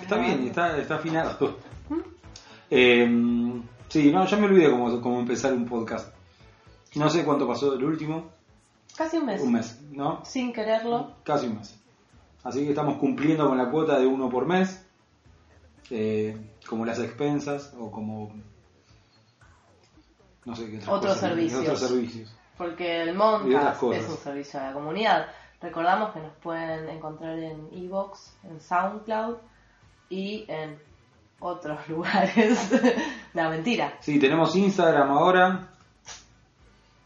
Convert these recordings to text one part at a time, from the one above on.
Está bien, está, está afinado. Eh, sí, no, ya me olvidé cómo, cómo empezar un podcast. No sé cuánto pasó del último. Casi un mes. Un mes, ¿no? Sin quererlo. Casi un mes. Así que estamos cumpliendo con la cuota de uno por mes. eh, como las expensas o como. No sé qué otras Otros cosas, servicios. Otros servicios. Porque el Moncast es un servicio a la comunidad. Recordamos que nos pueden encontrar en Evox, en SoundCloud y en otros lugares. no, mentira. Sí, tenemos Instagram ahora.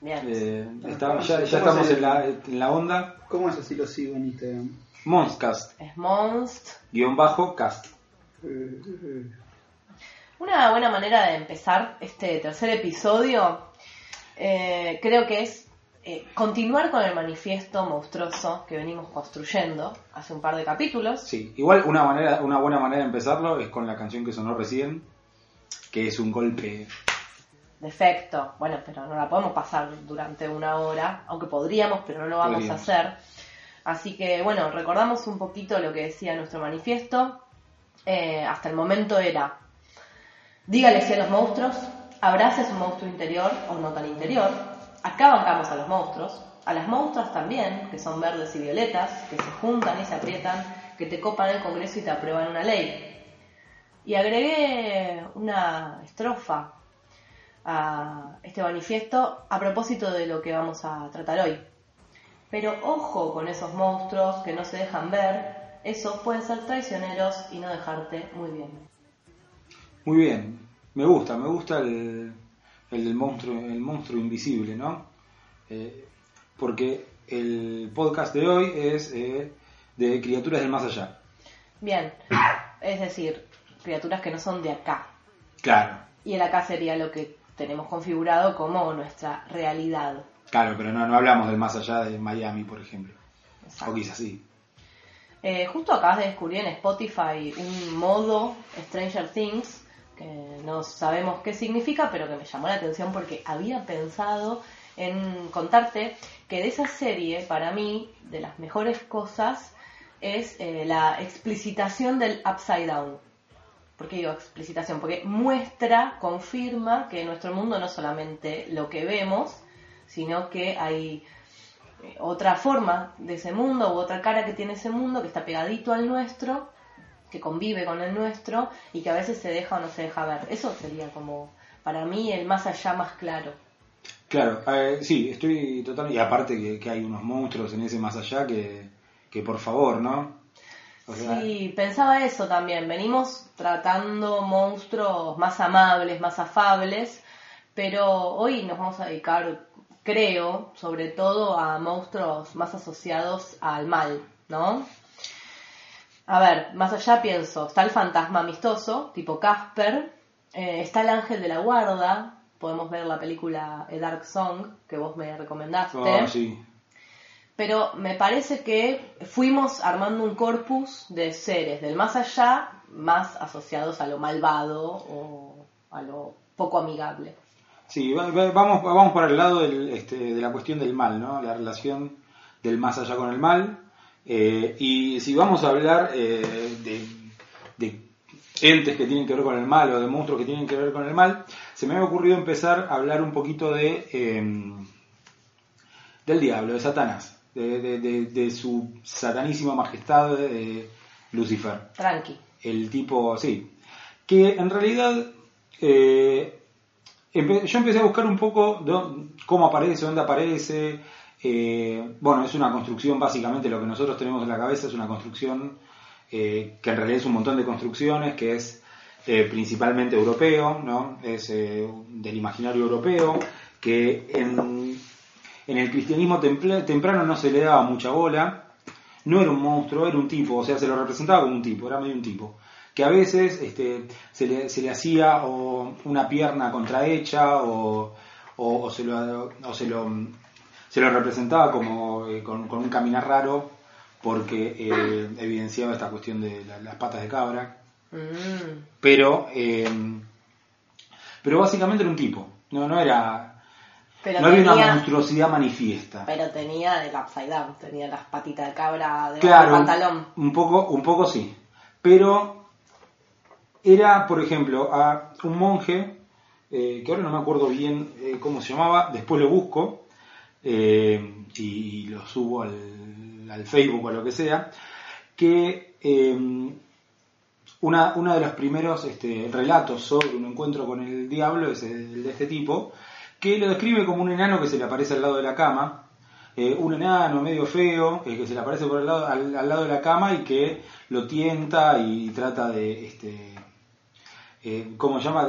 Bien. eh, Ah, está- ¿cómo ya, estamos en la, en la onda. ¿Cómo es así lo sigo en Instagram? Monstcast, Es Monst. guion bajo, cast. Eh, eh, Una buena manera de empezar este tercer episodio eh, creo que es eh, continuar con el manifiesto monstruoso que venimos construyendo hace un par de capítulos. Sí, igual una manera, una buena manera de empezarlo es con la canción que sonó recién, que es un golpe. Defecto. Bueno, pero no la podemos pasar durante una hora, aunque podríamos, pero no lo vamos Podríamos. a hacer. Así que bueno, recordamos un poquito lo que decía nuestro manifiesto. Eh, hasta el momento era, dígale sí a los monstruos, abrace su monstruo interior o no tan interior. Acá bancamos a los monstruos, a las monstruas también, que son verdes y violetas, que se juntan y se aprietan, que te copan el Congreso y te aprueban una ley. Y agregué una estrofa a este manifiesto a propósito de lo que vamos a tratar hoy. Pero ojo con esos monstruos que no se dejan ver, esos pueden ser traicioneros y no dejarte muy bien. Muy bien, me gusta, me gusta el, el del monstruo, el monstruo invisible, ¿no? Eh, porque el podcast de hoy es eh, de criaturas del más allá. Bien, es decir, criaturas que no son de acá. Claro, Y el acá sería lo que tenemos configurado como nuestra realidad. claro, pero no, no hablamos del más allá de Miami, por ejemplo. Exacto. O quizás sí. Eh, justo acabas de descubrir en Spotify un modo Stranger Things que no sabemos qué significa, pero que me llamó la atención porque había pensado en contarte que de esa serie, para mí, de las mejores cosas es eh, la explicitación del upside down. ¿Por qué digo explicitación? Porque muestra, confirma que nuestro mundo no es solamente lo que vemos, sino que hay eh, otra forma de ese mundo u otra cara que tiene ese mundo que está pegadito al nuestro, que convive con el nuestro y que a veces se deja o no se deja ver. Eso sería como para mí el más allá más claro. Claro, eh, sí, estoy totalmente... Y aparte que, que hay unos monstruos en ese más allá que, que por favor, ¿no? O sea, Sí, pensaba eso también. Venimos tratando monstruos más amables, más afables, pero hoy nos vamos a dedicar, creo, sobre todo a monstruos más asociados al mal, ¿no? A ver, más allá pienso, está el fantasma amistoso, tipo Casper, eh, está el ángel de la guarda, podemos ver la película A Dark Song, que vos me recomendaste. oh, sí. Pero me parece que fuimos armando un corpus de seres del más allá, más asociados a lo malvado o a lo poco amigable. Sí, va- va- vamos, vamos para el lado del, este, de la cuestión del mal, ¿no? La relación del más allá con el mal. Eh, y si vamos a hablar eh, de, de entes que tienen que ver con el mal o de monstruos que tienen que ver con el mal, se me ha ocurrido empezar a hablar un poquito de eh, del diablo, de Satanás, de, de- de- de su satanísima majestad de Lucifer Tranqui. el tipo, sí, que en realidad eh, yo empecé a buscar un poco cómo aparece, dónde aparece, eh, bueno, es una construcción básicamente, lo que nosotros tenemos en la cabeza es una construcción eh, que en realidad es un montón de construcciones, que es eh, principalmente europeo, ¿no? Es del imaginario europeo, que en, el cristianismo temprano no se le daba mucha bola, no era un monstruo, era un tipo, o sea, se lo representaba como un tipo, era medio un tipo. Que a veces este, se, le, se le hacía o una pierna contrahecha o se lo, o se lo, se lo representaba como eh, con, con un caminar raro porque eh, evidenciaba esta cuestión de la- las patas de cabra. Mm, Pero, eh, Pero básicamente era un tipo, no, no era... Pero no había una monstruosidad manifiesta. pero tenía el upside down, tenía las patitas de cabra Claro, del pantalón. un poco, un poco sí. Pero era, por ejemplo, a un monje, eh, que ahora no me acuerdo bien eh, cómo se llamaba, después lo busco eh, y, y lo subo al, Facebook o lo que sea, que eh, una, uno de los primeros este, relatos sobre un encuentro con el diablo es el de este tipo, que lo describe como un enano que se le aparece al lado de la cama, eh, un enano medio feo eh, que se le aparece por el lado, al, lado de la cama y que lo tienta y trata de, este, eh, ¿cómo llama?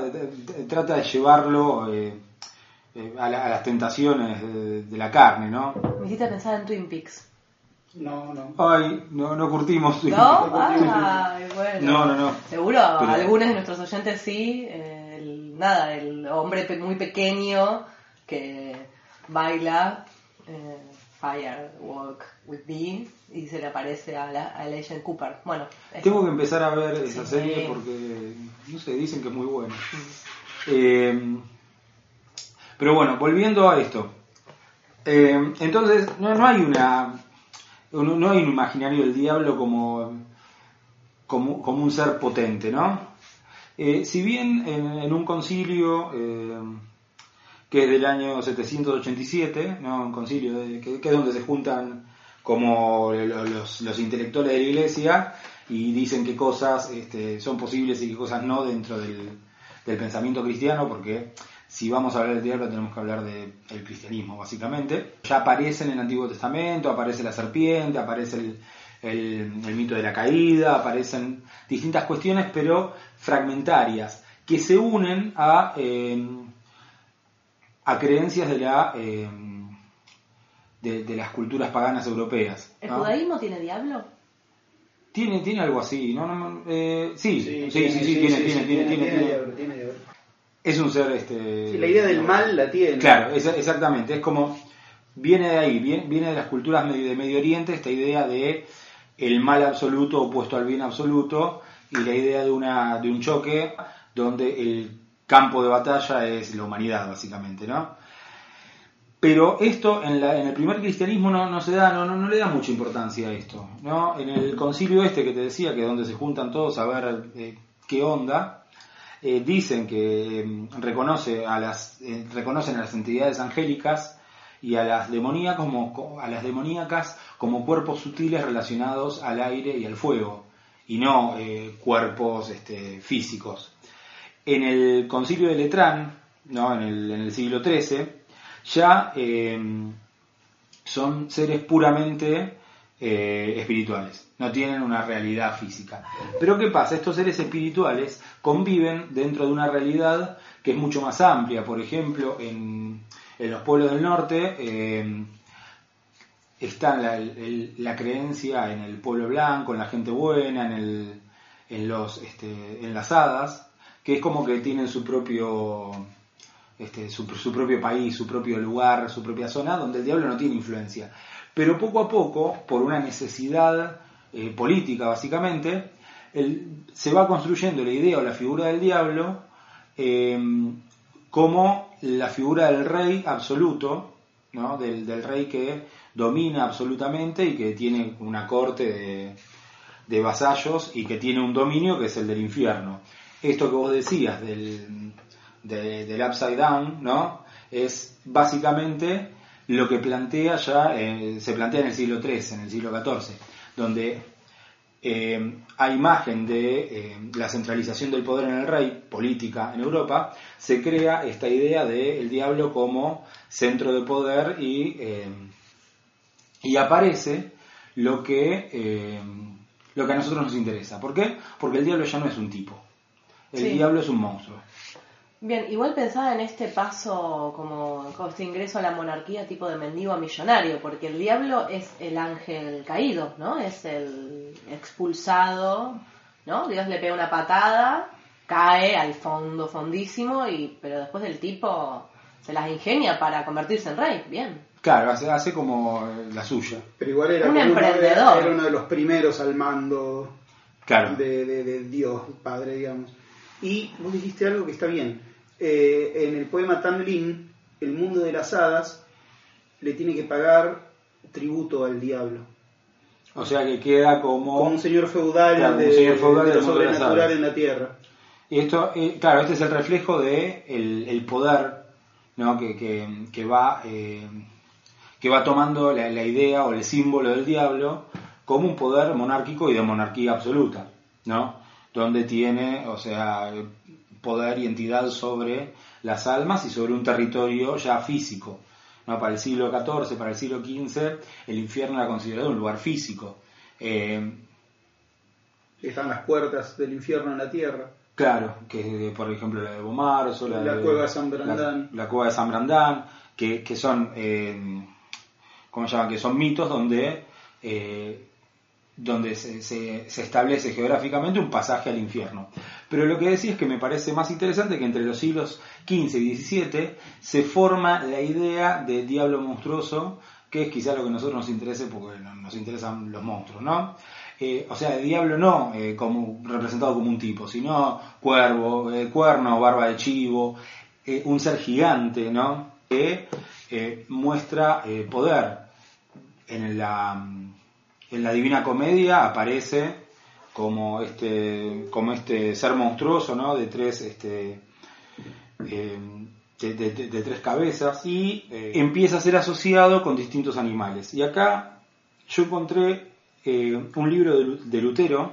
Trata de llevarlo eh, a, la- a las tentaciones de, de la carne, ¿no? Me hiciste pensar en Twin Peaks. No, no. Ay, no, no curtimos. ¿No? Ay, bueno. No, no, no. Seguro Pero- algunos de nuestros oyentes sí. eh, el- nada, el hombre pe- muy pequeño que baila eh, Firewalk with Me y se le aparece a, la, a Agent Cooper. Bueno. Tengo que empezar a ver esa Sí. serie porque, no sé, dicen que es muy buena. Eh, pero bueno, volviendo a esto. Eh, entonces, no, no hay una. No, hay un imaginario del diablo como, como, un ser potente, ¿no? Eh, si bien en, en un concilio eh, que es del año 787, ¿no? un concilio de- que, es donde se juntan como lo- los, los intelectuales de la iglesia y dicen qué cosas este, son posibles y qué cosas no dentro del, del pensamiento cristiano, porque si vamos a hablar del diablo tenemos que hablar del cristianismo, básicamente. Ya aparece en el Antiguo Testamento, aparece la serpiente, aparece el, el- el mito de la caída, aparecen distintas cuestiones, pero fragmentarias, que se unen a, eh, a creencias de, la, eh, de, de las culturas paganas europeas. ¿El ¿no? judaísmo tiene diablo? Tiene, tiene algo así, ¿no? no, no, eh, sí, sí, sí, tiene, sí, sí, tiene, tiene, tiene, tiene, tiene. diablo, tiene diablo. Es un ser, este... Sí, la idea del mal la tiene. Claro, es- exactamente, es como, viene de ahí, viene, viene de las culturas de Medio Oriente, esta idea de el mal absoluto opuesto al bien absoluto, y la idea de, una, de un choque donde el campo de batalla es la humanidad, básicamente, ¿no? Pero esto en, la- en el primer cristianismo no, no se da, no, no, no le da mucha importancia a esto, ¿no? En el concilio este que te decía, que es donde se juntan todos a ver eh, qué onda, eh, dicen que las, eh, reconocen a las entidades angélicas y a las demoníacas como, cuerpos sutiles relacionados al aire y al fuego, y no eh, cuerpos este, físicos. En el concilio de Letrán, ¿no? en, el, en el siglo XIII, ya son seres puramente eh, espirituales, no tienen una realidad física. Pero ¿qué pasa? Estos seres espirituales conviven dentro de una realidad que es mucho más amplia. Por ejemplo, en, en los pueblos del norte eh, está la, creencia en el pueblo blanco, en la gente buena, en, el, en, los, este, en las hadas, que es como que tienen su propio este, su, su propio país, su propio lugar, su propia zona, donde el diablo no tiene influencia. Pero poco a poco, por una necesidad eh, política básicamente, se va construyendo la idea o la figura del diablo eh, como la figura del rey absoluto, ¿no? del, del rey que domina absolutamente y que tiene una corte de, de vasallos y que tiene un dominio que es el del infierno. Esto que vos decías del, de- del upside down, ¿no? Es básicamente lo que plantea ya, eh, se plantea en el siglo XIII, en el siglo XIV, donde eh, a imagen de eh, la centralización del poder en el rey, política en Europa, se crea esta idea del diablo como centro de poder y, eh, y aparece lo que, lo que a nosotros nos interesa. ¿Por qué? Porque el diablo ya no es un tipo, el Sí. diablo es un monstruo. Bien, igual pensaba en este paso como, como este ingreso a la monarquía tipo de mendigo a millonario, porque el diablo es el ángel caído, ¿no? Es el expulsado, ¿no? Dios le pega una patada, cae al fondo fondísimo, y pero después el tipo se las ingenia para convertirse en rey. Bien. Claro, hace, hace como eh, la suya. Pero igual era, Un como uno de- emprendedor. era uno de los primeros al mando Claro. de, de- de Dios, Padre, digamos. Y vos dijiste algo que está bien. Eh, en el poema Tamlin, el mundo de las hadas le tiene que pagar tributo al diablo. O sea que queda como... Como un señor feudal, Claro, un de, señor feudal de lo sobrenatural en la tierra. Y esto, eh, claro, este es el reflejo de el, el poder ¿no? que, que, que va, eh, que va tomando la, la idea o el símbolo del diablo como un poder monárquico y de monarquía absoluta, ¿no? Donde tiene, o sea, poder y entidad sobre las almas y sobre un territorio ya físico. ¿no? Para el siglo XIV, para el siglo XV, el infierno era considerado un lugar físico. Eh, Están las puertas del infierno en la tierra. Claro, que por ejemplo la de Bomarzo, la, La de, cueva de San Brandán. La, la cueva de San Brandán, que, que son, eh, ¿cómo se llaman? Que son mitos donde, eh, donde se, establece geográficamente un pasaje al infierno. Pero lo que decía es que me parece más interesante que entre los siglos XV y XVII se forma la idea de diablo monstruoso, que es quizá lo que a nosotros nos interese porque no- nos interesan los monstruos, ¿no? Eh, o sea, de diablo no eh, como representado como un tipo, sino cuervo, eh, cuerno, barba de chivo, un ser gigante, ¿no? Que muestra poder. En la, en la Divina Comedia aparece como este, como este ser monstruoso, ¿no? De tres, este, eh, de, tres cabezas y eh, empieza a ser asociado con distintos animales. Y acá yo encontré eh, un libro de, Lu- de Lutero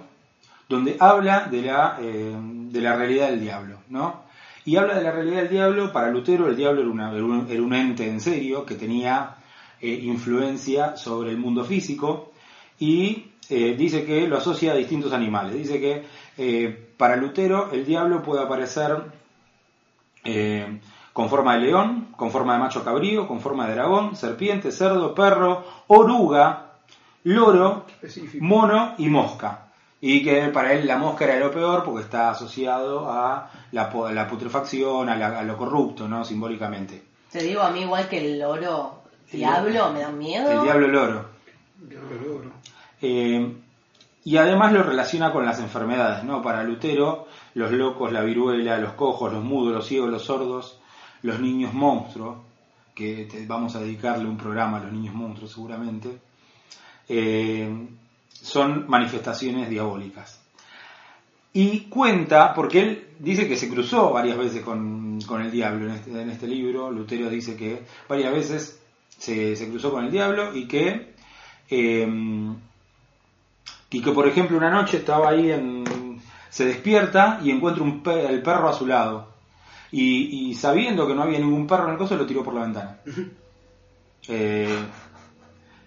donde habla de la, de la realidad del diablo, ¿no? Y habla de la realidad del diablo, para Lutero el diablo era, una- era un, ente en serio que tenía influencia sobre el mundo físico y eh, dice que lo asocia a distintos animales. Dice que eh, para Lutero el diablo puede aparecer eh, con forma de león, con forma de macho cabrío, con forma de dragón, serpiente, cerdo, perro, oruga, loro, Específico. mono y mosca. Y que para él la mosca era lo peor porque está asociado a la, po- a la putrefacción, a, la- a lo corrupto, ¿no? Simbólicamente. Te digo a mí igual que el loro diablo, me da miedo. El diablo loro. Eh, y además lo relaciona con las enfermedades, ¿no? Para Lutero, los locos, la viruela, los cojos, los mudos, los ciegos, los sordos, los niños monstruos, que vamos a dedicarle un programa a los niños monstruos seguramente, eh, son manifestaciones diabólicas. Y cuenta, porque él dice que se cruzó varias veces con, el diablo en este, en este libro, Lutero dice que varias veces se, se cruzó con el diablo y que, eh, y que por ejemplo una noche estaba ahí en, se despierta y encuentra un el perro a su lado. Y, y sabiendo que no había ningún perro en el coso, lo tiró por la ventana. Eh,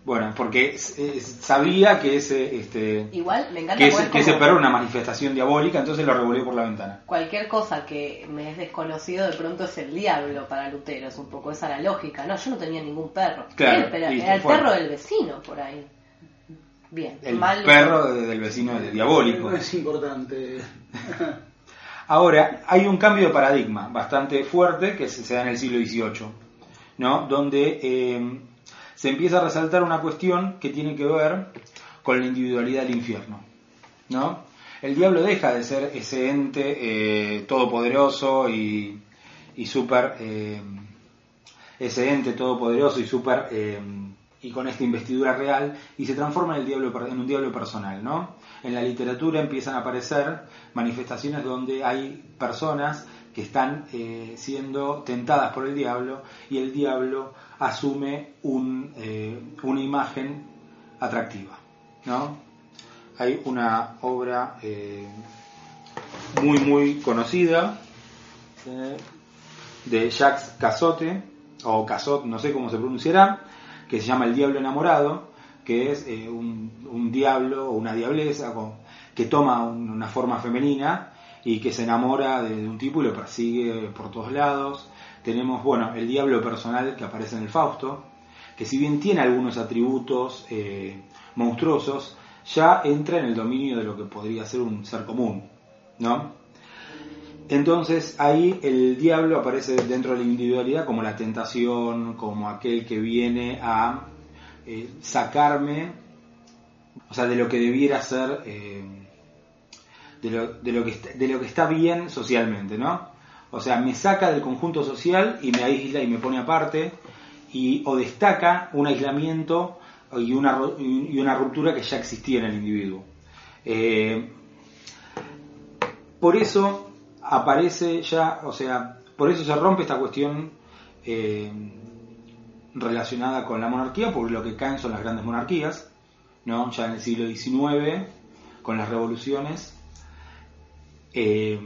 bueno, porque sabía que ese, este, Igual me encanta que ese, es que ese perro era una manifestación diabólica, entonces lo revolvió por la ventana. cualquier cosa que me es desconocido de pronto es el diablo para Lutero, es un poco esa la lógica. No, yo no tenía ningún perro. Claro, Bien, pero listo, era el perro del vecino por ahí. Bien, El mal. perro de- del vecino de diabólico. No es importante. Ahora, hay un cambio de paradigma bastante fuerte que se se da en el siglo XVIII, ¿no? donde eh, se empieza a resaltar una cuestión que tiene que ver con la individualidad del infierno. ¿no? El diablo deja de ser ese ente eh, todopoderoso y, y súper... eh, ese ente todopoderoso y súper... y con esta investidura real y se transforma en, el diablo, en un diablo personal, ¿no? En la literatura empiezan a aparecer manifestaciones donde hay personas que están eh, siendo tentadas por el diablo y el diablo asume un, eh, una imagen atractiva, ¿no? Hay una obra eh, muy muy conocida de Jacques Cazotte o Cazot, no sé cómo se pronunciará, que se llama El Diablo Enamorado, que es eh, un, diablo o una diableza que toma un- una forma femenina y que se enamora de, de un tipo y lo persigue por todos lados. Tenemos, bueno, el diablo personal que aparece en el Fausto, que si bien tiene algunos atributos eh, monstruosos, ya entra en el dominio de lo que podría ser un ser común, ¿no? Entonces ahí el diablo aparece dentro de la individualidad como la tentación, como aquel que viene a eh, sacarme, o sea, de lo que debiera ser, eh, de, lo, que está, bien socialmente, ¿no? O sea, me saca del conjunto social y me aísla y me pone aparte, y, o destaca un aislamiento y una, ru- y una ruptura que ya existía en el individuo. Eh, por eso aparece ya, o sea, por eso se rompe esta cuestión eh, relacionada con la monarquía, porque lo que caen son las grandes monarquías, ¿no? Ya en el siglo XIX, con las revoluciones, eh,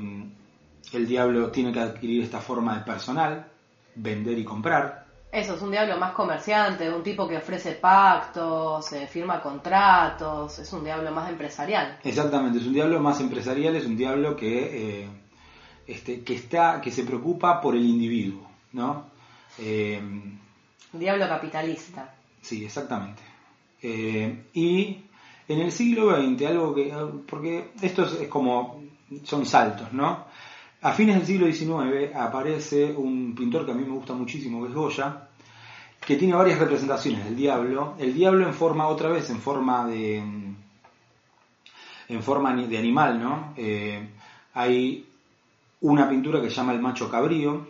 el diablo tiene que adquirir esta forma de personal, vender y comprar. Eso, es un diablo más comerciante, un tipo que ofrece pactos, eh, firma contratos, es un diablo más empresarial. Exactamente, es un diablo más empresarial, es un diablo que, eh, este, que está, que se preocupa por el individuo, ¿no? Eh, Un diablo capitalista. Sí, exactamente. Eh, y en el siglo XX, algo que. Porque esto es, como. Son saltos, ¿no? A fines del siglo XIX aparece un pintor que a mí me gusta muchísimo, que es Goya, que tiene varias representaciones del diablo. El diablo en forma, otra vez, en forma de. en forma de animal, ¿no? Eh, hay una pintura que se llama El macho cabrío,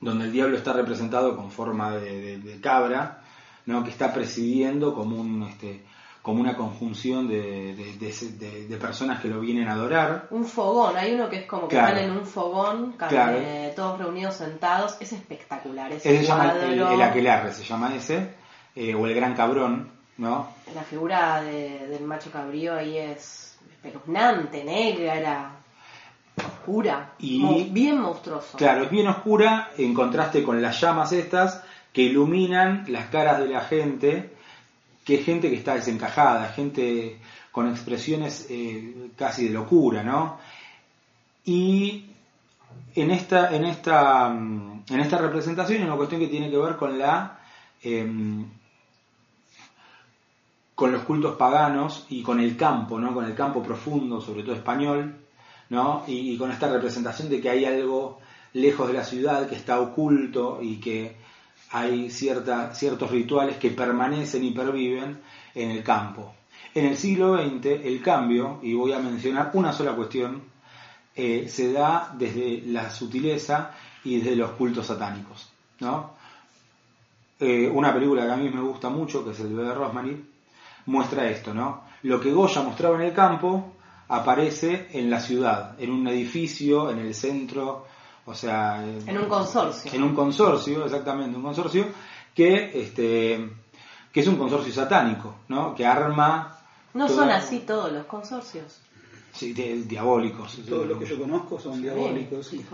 donde el diablo está representado con forma de, de- de cabra, ¿no? que está presidiendo como, un, este, como una conjunción de, de- personas que lo vienen a adorar. Un fogón, hay uno que es como que Claro. están en un fogón, Claro. eh, todos reunidos sentados, es espectacular. Ese Ese se llama el, cuadro, el aquelarre, se llama ese, eh, o el gran cabrón, ¿no? La figura de- del macho cabrío ahí es espeluznante, negra, oscura, Y- mo- bien monstruoso. Claro, es bien oscura en contraste con las llamas estas que iluminan las caras de la gente, que es gente que está desencajada, gente con expresiones eh, casi de locura, ¿no? Y en esta, en esta, mm, en esta representación es una cuestión que tiene que ver con la em, con los cultos paganos y con el campo, ¿no? Con el campo profundo, sobre todo español, ¿no? Y, con esta representación de que hay algo lejos de la ciudad que está oculto y que hay ciertos rituales que permanecen y perviven en el campo. En el siglo XX el cambio, y voy a mencionar una sola cuestión, eh, se da desde la sutileza y desde los cultos satánicos. ¿no? Eh, una película que a mí me gusta mucho, que es el bebé Rosemary, muestra esto, ¿no? Lo que Goya mostraba en el campo aparece en la ciudad, en un edificio, en el centro, o sea, En un consorcio. en un consorcio, exactamente, un consorcio que este que es un consorcio satánico, ¿no? Que arma No toda- son así todos los consorcios. sí, de- diabólicos. Todos los que yo conozco son diabólicos. y.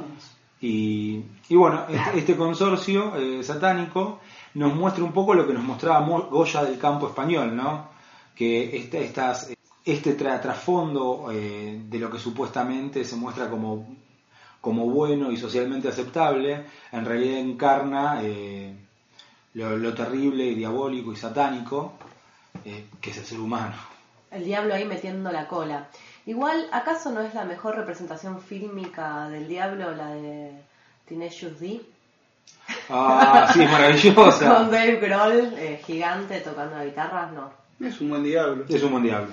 Y, y bueno, este, este consorcio eh, satánico nos muestra un poco lo que nos mostraba Mo- Goya del campo español, ¿no? Que este, estas, este tra- trasfondo eh, de lo que supuestamente se muestra como, como bueno y socialmente aceptable, en realidad encarna eh, lo, lo terrible y diabólico y satánico eh, que es el ser humano. El diablo ahí metiendo la cola. Igual, ¿acaso no es la mejor representación fílmica del diablo la de Tenacious D? Ah, sí, es maravillosa. Con Dave Grohl, eh, gigante, tocando la guitarra, no. Es un buen diablo. Es un buen diablo.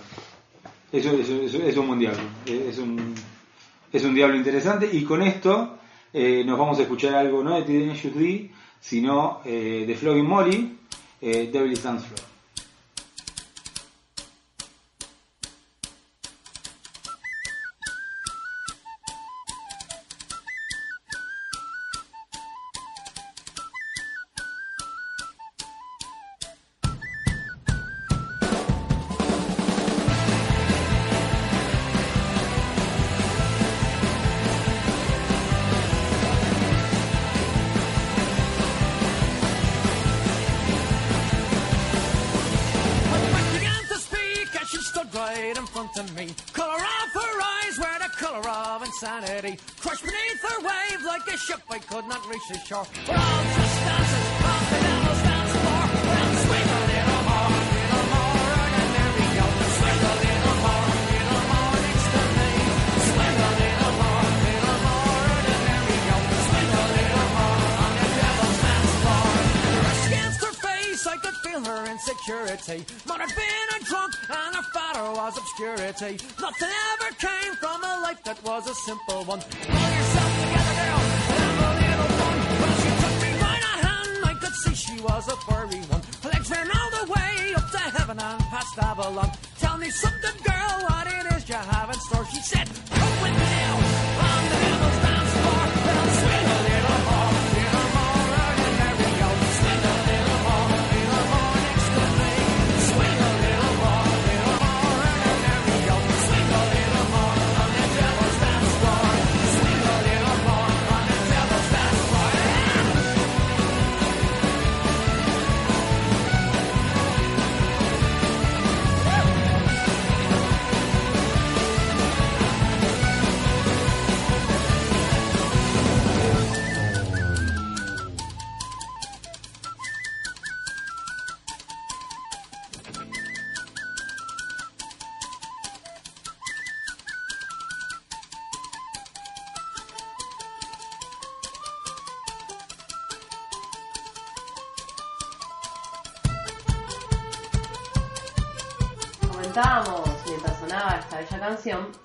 Es, un- es un- buen diablo. Es un, es un diablo interesante. Y con esto eh, nos vamos a escuchar algo no de Tenacious D, sino eh, de Flogging Molly, eh, Devil's Dance Floor. The shore. We're all just dancers the devil's dance floor. Well, swing a little more, little more, and there we go. Swing a little more, little more next to me. Swing a little more, little more, and there we go. Swing a little more on the devil's dance floor. Brushed against her face, I could feel her insecurity. Mother had been a drunk, and her father was obscurity. Nothing ever came from a life that was a simple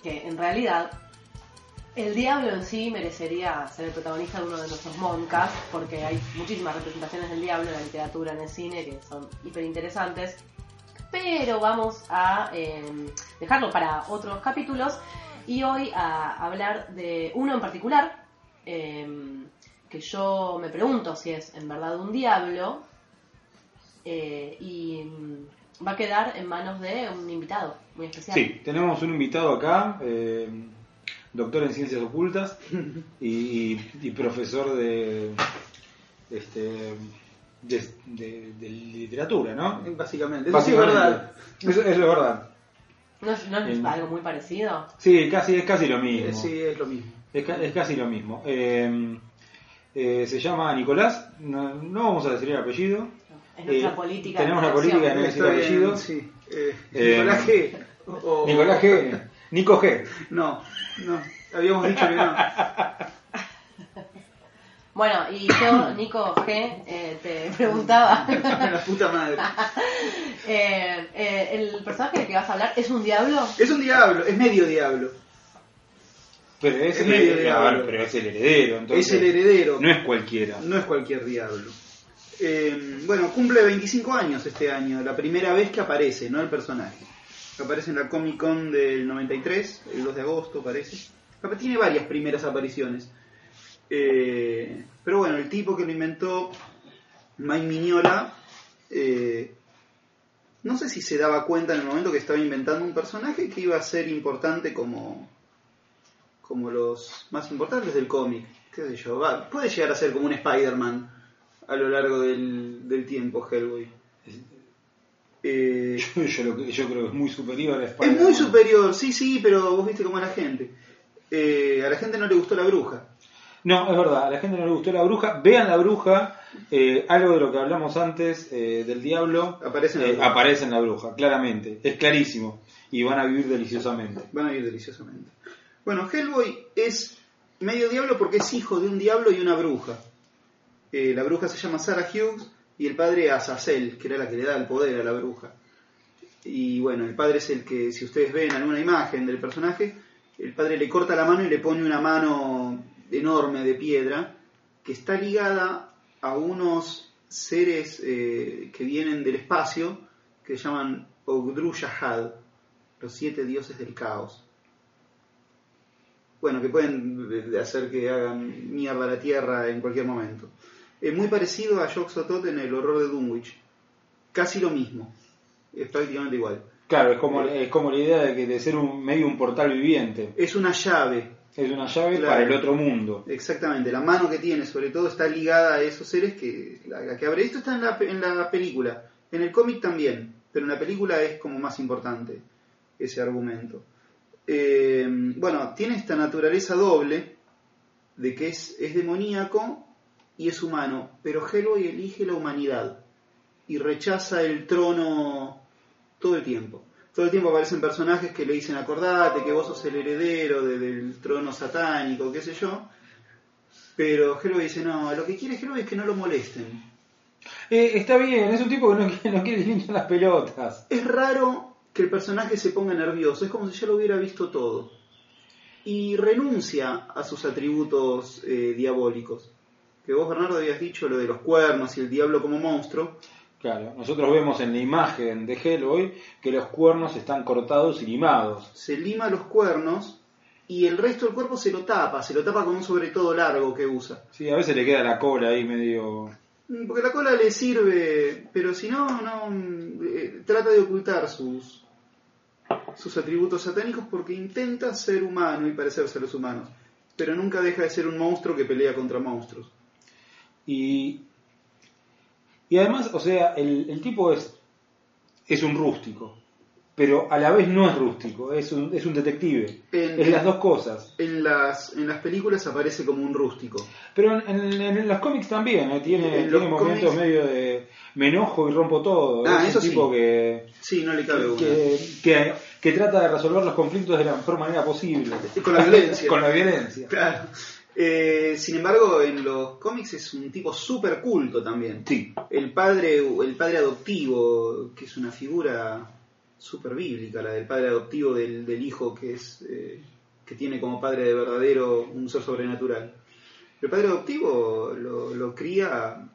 que en realidad el diablo en sí merecería ser el protagonista de uno de nuestros moncasts porque hay muchísimas representaciones del diablo en la literatura, en el cine que son hiper interesantes. Pero vamos a eh, dejarlo para otros capítulos y hoy a hablar de uno en particular eh, que yo me pregunto si es en verdad un diablo eh, y va a quedar en manos de un invitado muy especial. Sí, tenemos un invitado acá, eh, doctor en ciencias ocultas y, y- y profesor de, este, de, de- de literatura, ¿no? Básicamente. Eso sí es verdad. Eso, eso es verdad. ¿No es, no es Bien. algo muy parecido? Sí, casi, es casi lo mismo. Eh, Sí, es lo mismo. Es, ca- es casi lo mismo. Eh, eh, se llama Nicolás, no, no vamos a decir el apellido. Es nuestra Eh, política. tenemos la política de no decir bien, apellido. sí. Nicolás G. o- Nicolás G. Nico G. No, no. Habíamos dicho que no. Bueno, y yo, Nico G, eh, te preguntaba, La puta madre. eh, eh, ¿el personaje del que vas a hablar es un diablo? Es un diablo, es medio diablo. Pero es, Es el, medio diablo. pero es el heredero. Entonces, es el heredero. No es cualquiera. No es cualquier diablo. Eh, bueno, cumple 25 años este año, la primera vez que aparece, no el personaje. Aparece en la Comic Con del 93, el 2 de agosto parece. Tiene varias primeras apariciones. Eh, pero bueno, el tipo que lo inventó, Mike Mignola, eh, no sé si se daba cuenta en el momento que estaba inventando un personaje que iba a ser importante como, como los más importantes del cómic. ¿Qué sé yo? va- puede llegar a ser como un Spider-Man a lo largo del, del tiempo, Hellboy. Eh, Yo, yo lo que- yo creo que es muy superior a es Spider-Man. muy superior, sí, sí, pero vos viste cómo es la gente. Eh, a la gente no le gustó la bruja. No, es verdad, a la gente no le gustó la bruja. Vean la bruja, eh, algo de lo que hablamos antes del diablo. Aparece en la bruja. aparece en la bruja, claramente. Es clarísimo. Y van a vivir deliciosamente. Van a ir deliciosamente. Bueno, Hellboy es medio diablo porque es hijo de un diablo y una bruja. La bruja se llama Sarah Hughes y el padre Azazel, que era la que le da el poder a la bruja. Y bueno, el padre es el que, si ustedes ven alguna imagen del personaje, el padre le corta la mano y le pone una mano enorme de piedra que está ligada a unos seres eh, que vienen del espacio que se llaman Ogdru-Shahad, los siete dioses del caos. Bueno, que pueden hacer que hagan mierda a la Tierra en cualquier momento. Es muy parecido a Jock Sotot en el horror de Dunwich. Casi lo mismo. Es prácticamente igual. Claro, es como, es como la idea de que de ser un medio un portal viviente. Es una llave. Es una llave Claro. para el otro mundo. Exactamente. La mano que tiene, sobre todo, está ligada a esos seres que, la, la que abre. Esto está en la, en la película. En el cómic también. Pero en la película es como más importante ese argumento. Eh, bueno, tiene esta naturaleza doble de que es, es demoníaco y es humano, pero Hellboy elige la humanidad y rechaza el trono todo el tiempo. Todo el tiempo aparecen personajes que le dicen, acordate que vos sos el heredero de- del trono satánico, qué sé yo. Pero Hellboy dice, no, lo que quiere Hellboy es que no lo molesten. Eh, está bien, es un tipo que no, quiere- no quiere hinchen las pelotas. Es raro que el personaje se ponga nervioso, es como si ya lo hubiera visto todo. y renuncia a sus atributos eh, diabólicos. Que vos, Bernardo, habías dicho lo de los cuernos y el diablo como monstruo. Claro, nosotros vemos en la imagen de Hellboy que los cuernos están cortados y limados. Se lima los cuernos y el resto del cuerpo se lo tapa, se lo tapa con un sobre todo largo que usa. Sí, a veces le queda la cola ahí medio... Mm, Porque la cola le sirve, pero si no, no eh, trata de ocultar sus, sus atributos satánicos porque intenta ser humano y parecerse a los humanos, pero nunca deja de ser un monstruo que pelea contra monstruos. Y, y además, o sea, el, el tipo es, es un rústico, pero a la vez no es rústico, es un, es un detective. En- es las dos cosas. En las, en las películas aparece como un rústico. Pero en, en- en los cómics también, ¿eh? tiene, En los tiene momentos cómics- medio de me enojo y rompo todo. Ah, es eso un sí. tipo que, Sí, no le cabe una. que, que, que trata de resolver los conflictos de la mejor manera posible. Con la violencia. con la violencia. Claro. Eh, sin embargo, en los cómics es un tipo súper culto también. Sí. El padre, el padre adoptivo, que es una figura súper bíblica, la del padre adoptivo del, del hijo que es eh, que tiene como padre de verdadero un ser sobrenatural. El padre adoptivo lo, lo cría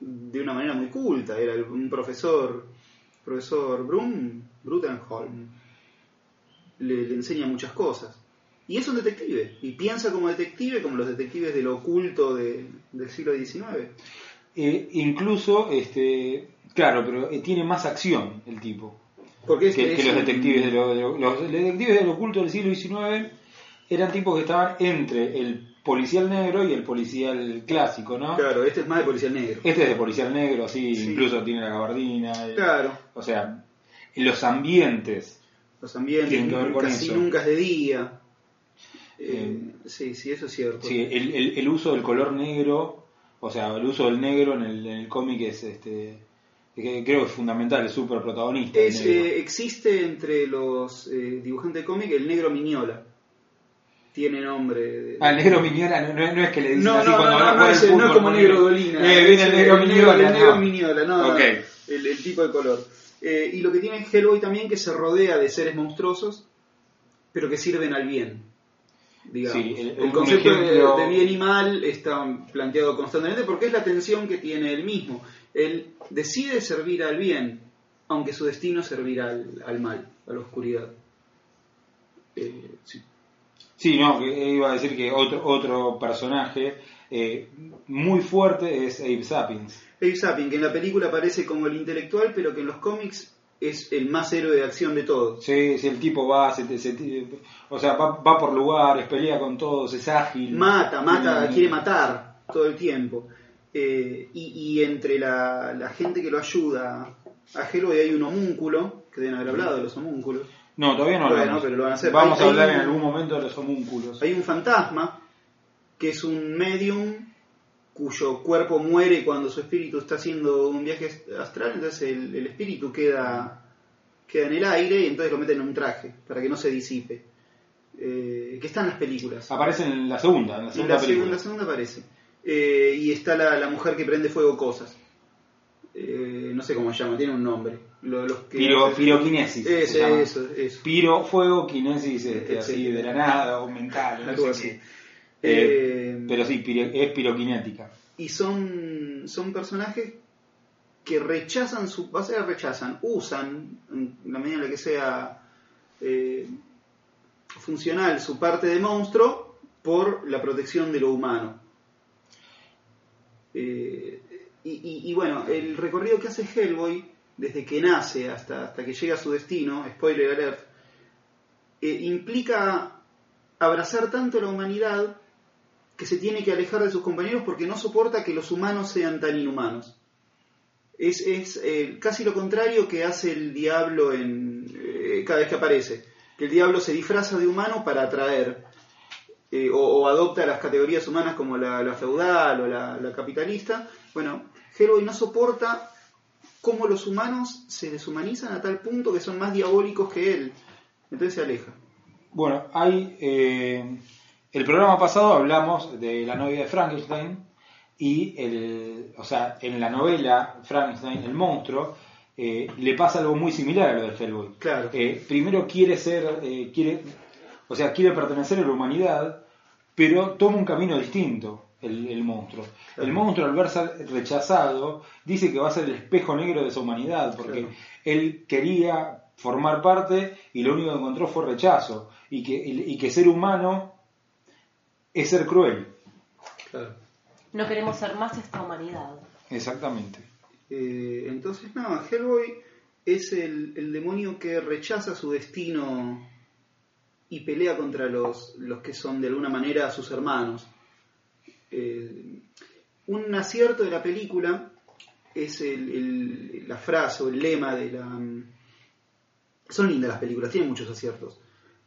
de una manera muy culta, era un profesor, profesor Brum, Brutenholm, le, le enseña muchas cosas. Y es un detective, y piensa como detective, como los detectives del oculto de- del siglo XIX. Eh, incluso, este, claro, pero eh, tiene más acción el tipo. Porque es, que, es que los un- detectives de lo- de lo- los detectives del oculto del siglo XIX eran tipos que estaban entre el policial negro y el policial clásico, ¿no? Claro, este es más de policial negro. Este es de policial negro, así, Sí. incluso tiene la gabardina. Claro, O sea, los ambientes. los ambientes que ver con casi eso. nunca es de día. Eh, Eh, sí, sí, eso es cierto. Sí, el, el- el uso del color negro, o sea, el uso del negro en el, en el cómic es, este, que creo que es fundamental, es súper protagonista. el Es, eh, existe entre los eh, dibujantes de cómic el negro Miñola. Tiene nombre. de- Ah, el negro Miñola no, es que le dicen No, así no, cuando no, no, jugar no, es, no fútbol, es como negro Dolina. Eh, viene el negro Miñola. El negro. Miñola, no, no, Ok. el, el tipo de color. Y lo que tiene Hellboy también que se rodea de seres monstruosos, pero que sirven al bien. Digamos. Sí, el- concepto de- ejemplo- de, bien y mal está planteado constantemente porque es la tensión que tiene él mismo. Él decide servir al bien, aunque su destino es servir al, al mal, a la oscuridad. Eh, sí. Sí, no, iba a decir que otro, otro personaje eh, muy fuerte es Abe Sapiens. Abe Sapien, que en la película aparece como el intelectual, pero que en los cómics es el más héroe de acción de todos. Sí, si el tipo va, se, te- se te- o sea, va, va por lugares, pelea con todos, es ágil. Mata, mata, quiere matar todo el tiempo. Eh, y, y entre la, la gente que lo ayuda a Hellboy hay un homúnculo, que deben haber hablado de los homúnculos. No, todavía no Bueno, pero lo van a hacer. Vamos Hay- a hablar hay en un- algún momento de los homúnculos. Hay un fantasma, que es un medium cuyo cuerpo muere cuando su espíritu está haciendo un viaje astral, entonces el, el espíritu queda, queda en el aire y entonces lo meten en un traje para que no se disipe. Eh, que está en las películas. Aparece en la segunda, en la En segunda la película. segunda, segunda aparece. Eh, y está la, la mujer que prende fuego cosas. Eh, no sé cómo se llama, tiene un nombre. Lo- los que Piro, piroquinesis. se Eso, eso. Piro, fuego, kinesis, este, así de la nada, o mental, no sé qué. Eh, pero sí, es piroquinética. y son, son personajes que rechazan su o sea, rechazan, usan en la medida en la que sea eh, funcional su parte de monstruo por la protección de lo humano. Eh, y, y- y bueno, el recorrido que hace Hellboy desde que nace hasta, hasta que llega a su destino, spoiler alert, implica abrazar tanto la humanidad que se tiene que alejar de sus compañeros porque no soporta que los humanos sean tan inhumanos. Es, es eh, casi lo contrario que hace el diablo en, eh, cada vez que aparece. Que el diablo se disfraza de humano para atraer eh, o, adopta las categorías humanas como la, la feudal o la, la capitalista. Bueno, Hellboy no soporta cómo los humanos se deshumanizan a tal punto que son más diabólicos que él. Entonces se aleja. Bueno, hay. El programa pasado hablamos de la novia de Frankenstein y el, o sea, en la novela Frankenstein, el monstruo, eh, le pasa algo muy similar a lo del Hellboy. Claro. Eh, primero quiere ser, eh, quiere, o sea, quiere pertenecer a la humanidad, pero toma un camino distinto el, el monstruo. El monstruo al verse rechazado dice que va a ser el espejo negro de esa humanidad, porque Claro. él quería formar parte y lo único que encontró fue rechazo, y que, y que ser humano es ser cruel. Claro. No queremos ser más esta humanidad. Exactamente. Eh, entonces, no, Hellboy es el, el demonio que rechaza su destino y pelea contra los, los que son de alguna manera sus hermanos. Eh, un acierto de la película es el- el- la frase o el lema de la... Son lindas las películas, tienen muchos aciertos.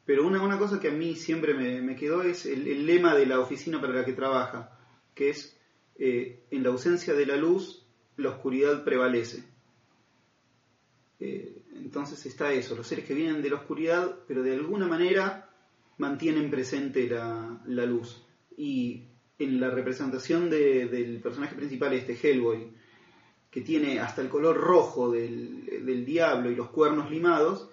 Pero una, cosa que a mí siempre me, quedó es el, lema de la oficina para la que trabaja, que es, eh, en la ausencia de la luz, la oscuridad prevalece. Eh, entonces está eso, los seres que vienen de la oscuridad, pero de alguna manera mantienen presente la, luz. Y en la representación de- del personaje principal, este Hellboy, que tiene hasta el color rojo del diablo y los cuernos limados,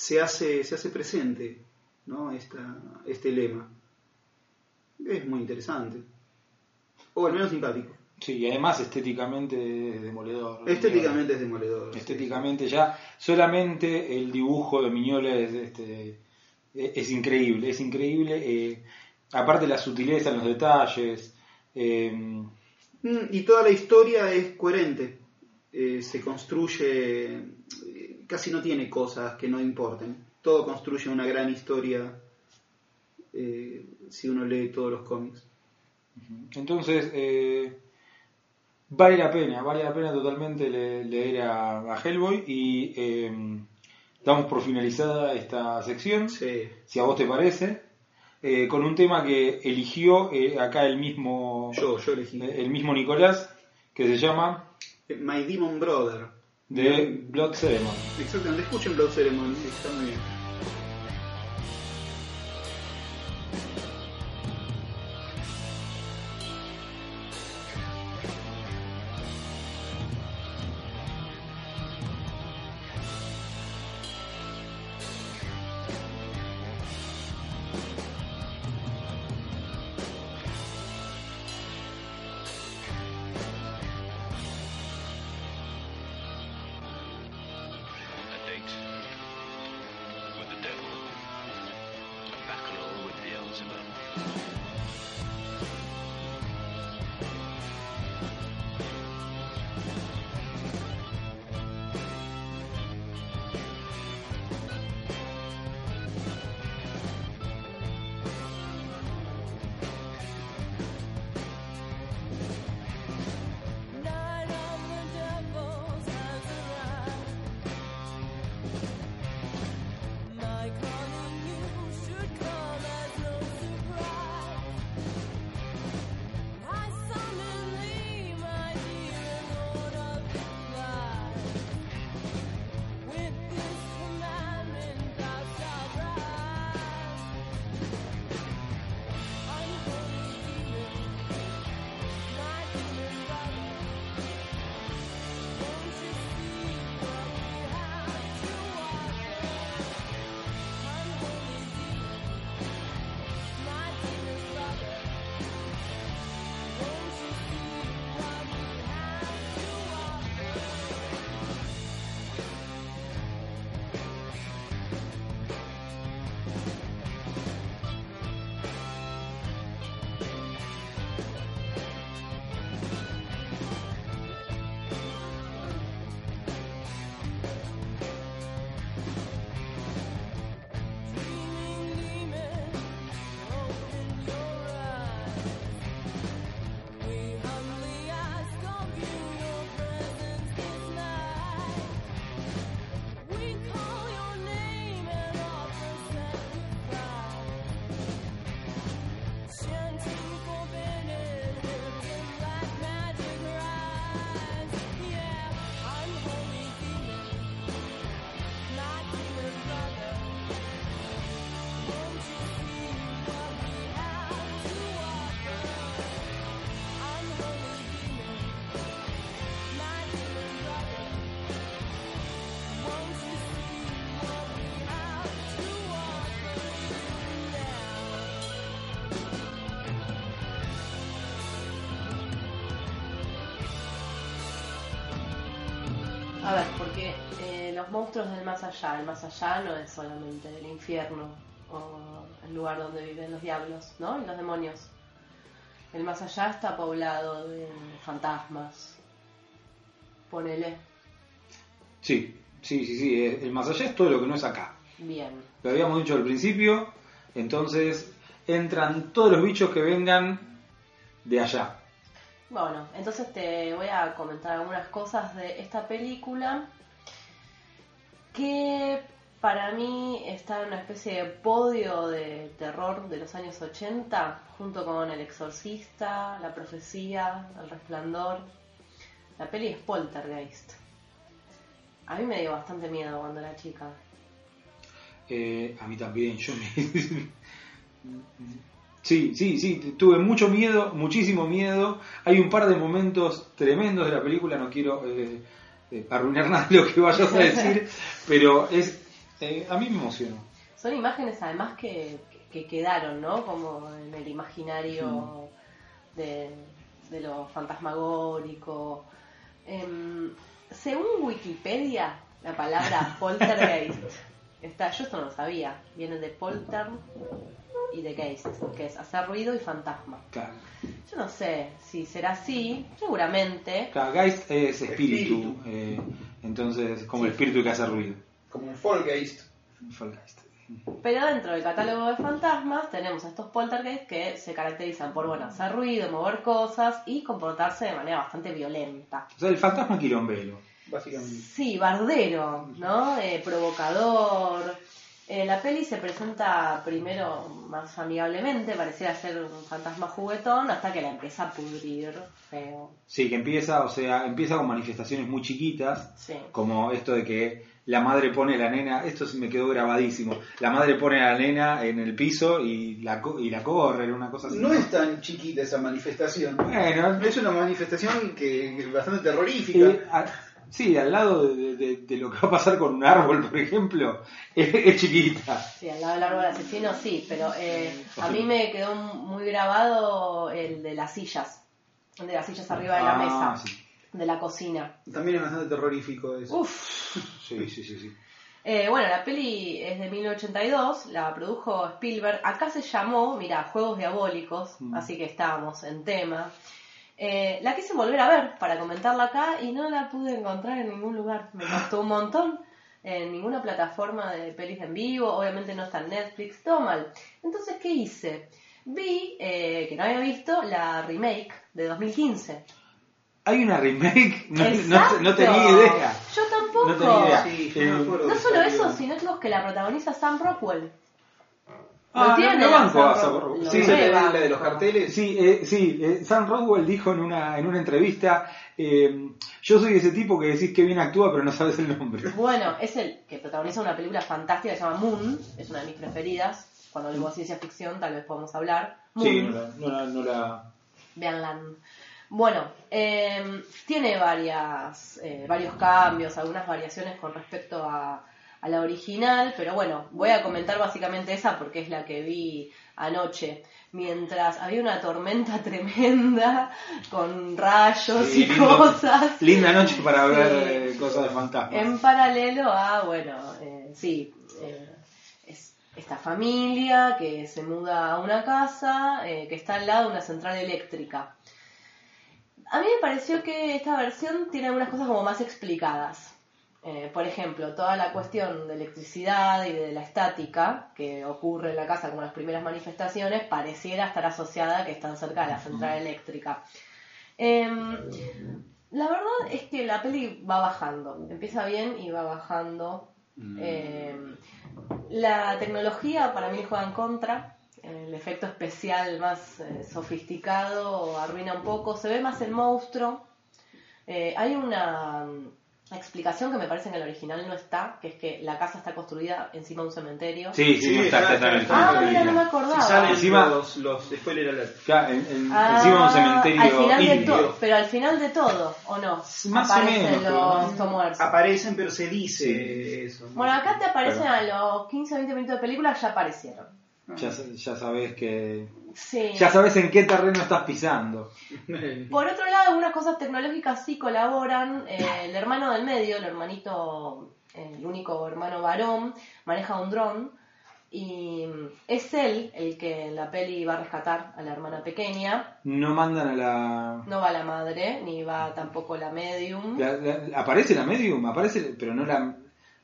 se hace, se hace presente ¿no? Esta, este lema. Es muy interesante. O al menos simpático. Sí, y además estéticamente es demoledor. Estéticamente es demoledor. Estéticamente ya, solamente el dibujo de Miñola es, este, es, es increíble, es increíble. eh, aparte la sutileza en los detalles. eh, Mm, Y toda la historia es coherente. Eh, se construye, casi no tiene cosas que no importen. Todo construye una gran historia eh, si uno lee todos los cómics. entonces, eh, vale la pena, vale la pena totalmente le- leer a, a Hellboy y eh, damos por finalizada esta sección. Sí. si a vos te parece, eh, con un tema que eligió eh, acá el mismo, Yo, yo elegí. el mismo Nicolás, que se llama My Demon Brother. The Blood Ceremony. Exactamente, escuchen Blood Ceremony, está muy bien. Los monstruos del más allá. El más allá no es solamente el infierno o el lugar donde viven los diablos, ¿no? Y los demonios. El más allá está poblado de fantasmas. Ponele. Sí, sí, sí, sí. eh, El más allá es todo lo que no es acá. Bien. Lo habíamos dicho al principio. Entonces entran todos los bichos que vengan de allá. Bueno, entonces te voy a comentar algunas cosas de esta película que para mí está en una especie de podio de terror de los años 80, junto con El Exorcista, La Profecía, El Resplandor. La peli es Poltergeist. A mí me dio bastante miedo cuando era chica. Eh, a mí también, yo me... Sí, sí, sí, tuve mucho miedo, muchísimo miedo. Hay un par de momentos tremendos de la película, no quiero eh, eh, arruinar nada de lo que vayas a decir, pero es eh, a mí me emocionó. Son imágenes además que, que quedaron, ¿no? Como en el imaginario de, de lo fantasmagórico. Em, según Wikipedia, la palabra poltergeist está, yo esto no lo sabía, viene de polter y de geist, que es hacer ruido y fantasma. Claro, Yo no sé si será así, seguramente. Claro, Geist es espíritu, Espíritu. eh, entonces como el Sí. espíritu que hace ruido. Como un Folgeist. Folgeist. Pero dentro del catálogo de fantasmas tenemos a estos poltergeist que se caracterizan por bueno, hacer ruido, mover cosas y comportarse de manera bastante violenta. O sea, el fantasma quirombelo. Básicamente. Sí, bardero, ¿no? Eh, provocador. Eh, la peli se presenta primero más amigablemente, pareciera ser un fantasma juguetón, hasta que la empieza a pudrir feo. Sí, que empieza, o sea, empieza con manifestaciones muy chiquitas, Sí. como esto de que la madre pone a la nena, esto me quedó grabadísimo, la madre pone a la nena en el piso y la, co- y la corre, era una cosa así. No es tan chiquita esa manifestación. Bueno, Es una manifestación que, que bastante terrorífica. eh, a- sí, al lado de, de- de lo que va a pasar con un árbol, por ejemplo, es, es chiquita. Sí, al lado del árbol asesino sí, pero eh, a mí me quedó muy grabado el de las sillas, el de las sillas arriba de la Ah, mesa, sí. de la cocina. También es bastante terrorífico eso. Uf. Sí, sí, sí, sí. Eh, bueno, la peli es de 1982, la produjo Spielberg. Acá se llamó, mira, Juegos Diabólicos, Mm. así que estábamos en tema. Eh, la quise volver a ver para comentarla acá y no la pude encontrar en ningún lugar. Me costó un montón. En ninguna plataforma de pelis en vivo, obviamente no está en Netflix, todo mal. Entonces, ¿qué hice? Vi, eh, que no había visto, la remake de 2015. Hay una remake, no, no- Exacto. no tenía idea. Yo tampoco. No tenía idea. Sí, yo me Eh, acuerdo No que solo eso, sino que la protagoniza Sam Rockwell. Ah, tiene no, no a banco a Sí, ¿Esa es la, de- los carteles? Sí, eh, sí eh, Sam Rockwell dijo en una, en una entrevista, eh, yo soy ese tipo que decís que bien actúa pero no sabes el nombre. Bueno, es el que protagoniza una película fantástica que se llama Moon, es una de mis preferidas. Cuando hablemos de ciencia ficción, tal vez podamos hablar. Moon, Sí, no la, no la- no la- véanla. Bueno, eh, tiene varias, eh, varios cambios, algunas variaciones con respecto a, a la original, pero bueno, voy a comentar básicamente esa porque es la que vi anoche. Mientras había una tormenta tremenda con rayos Sí, y lindo. cosas. Linda noche para Sí. ver eh, cosas de fantasmas. En paralelo a, bueno, eh, sí, eh, es esta familia que se muda a una casa eh, que está al lado de una central eléctrica. A mí me pareció que esta versión tiene algunas cosas como más explicadas. Eh, por ejemplo, toda la cuestión de electricidad y de la estática que ocurre en la casa como las primeras manifestaciones pareciera estar asociada a que están cerca de la central eléctrica. Em, la verdad es que la peli va bajando, empieza bien y va bajando. Em, la tecnología para mí juega en contra, el efecto especial más eh, sofisticado arruina un poco, se ve más el monstruo. Eh, hay una mm, explicación que me parece en el original no está, que es que la casa está construida encima de un cementerio. Sí, sí, Sí, no está, está- está en el está- Ah, mira, no me acordaba. Si salen Encima- los, los spoiler alert. Claro, en- en- Ah, encima de un cementerio al final de todo, pero al final de todo, ¿o no? Más o Aparecen menos, pero- los Tomuertos. Aparecen, pero se dice eso. Bueno, acá te aparecen Pero- a los 15-20 minutos de película, ya aparecieron. Ya, ya sabes que... Sí. Ya sabes en qué terreno estás pisando. Por otro lado, algunas cosas tecnológicas sí colaboran. Eh, el hermano del medio, el hermanito el único hermano varón, maneja un dron y es él el que en la peli va a rescatar a la hermana pequeña. No mandan a la... No va la madre, ni va tampoco la medium. la- la- aparece la medium, aparece, pero no la...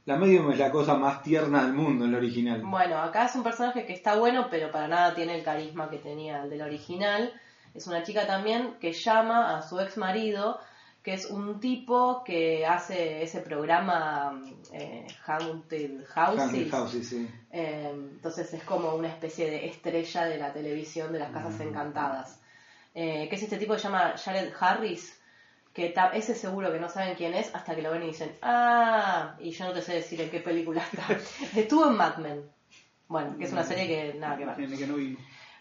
La medium es la cosa más tierna del mundo en la original. Bueno, acá es un personaje que está bueno, pero para nada tiene el carisma que tenía el del original. Es una chica también que llama a su ex marido, que es un tipo que hace ese programa eh, Haunted Houses. Haunted Houses, sí. Eh, entonces es como una especie de estrella de la televisión de las casas encantadas. Eh, que es este tipo que se llama Jared Harris, que ese seguro que no saben quién es hasta que lo ven y dicen, ah, y yo no te sé decir en qué película está. Estuvo en Mad Men. Bueno, que es una serie que nada que ver. Que, no.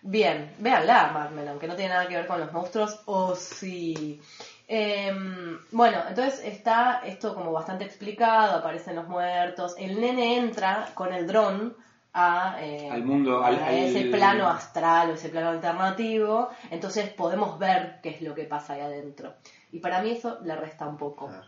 Bien, véanla, Mad Men, aunque no tiene nada que ver con los monstruos, o sí. Em, bueno, entonces está esto como bastante explicado, aparecen los muertos, el nene entra con el dron a, eh, Al mundo, a al- al- ese plano astral o ese plano alternativo, entonces podemos ver qué es lo que pasa ahí adentro. Y para mí eso le resta un poco. Claro.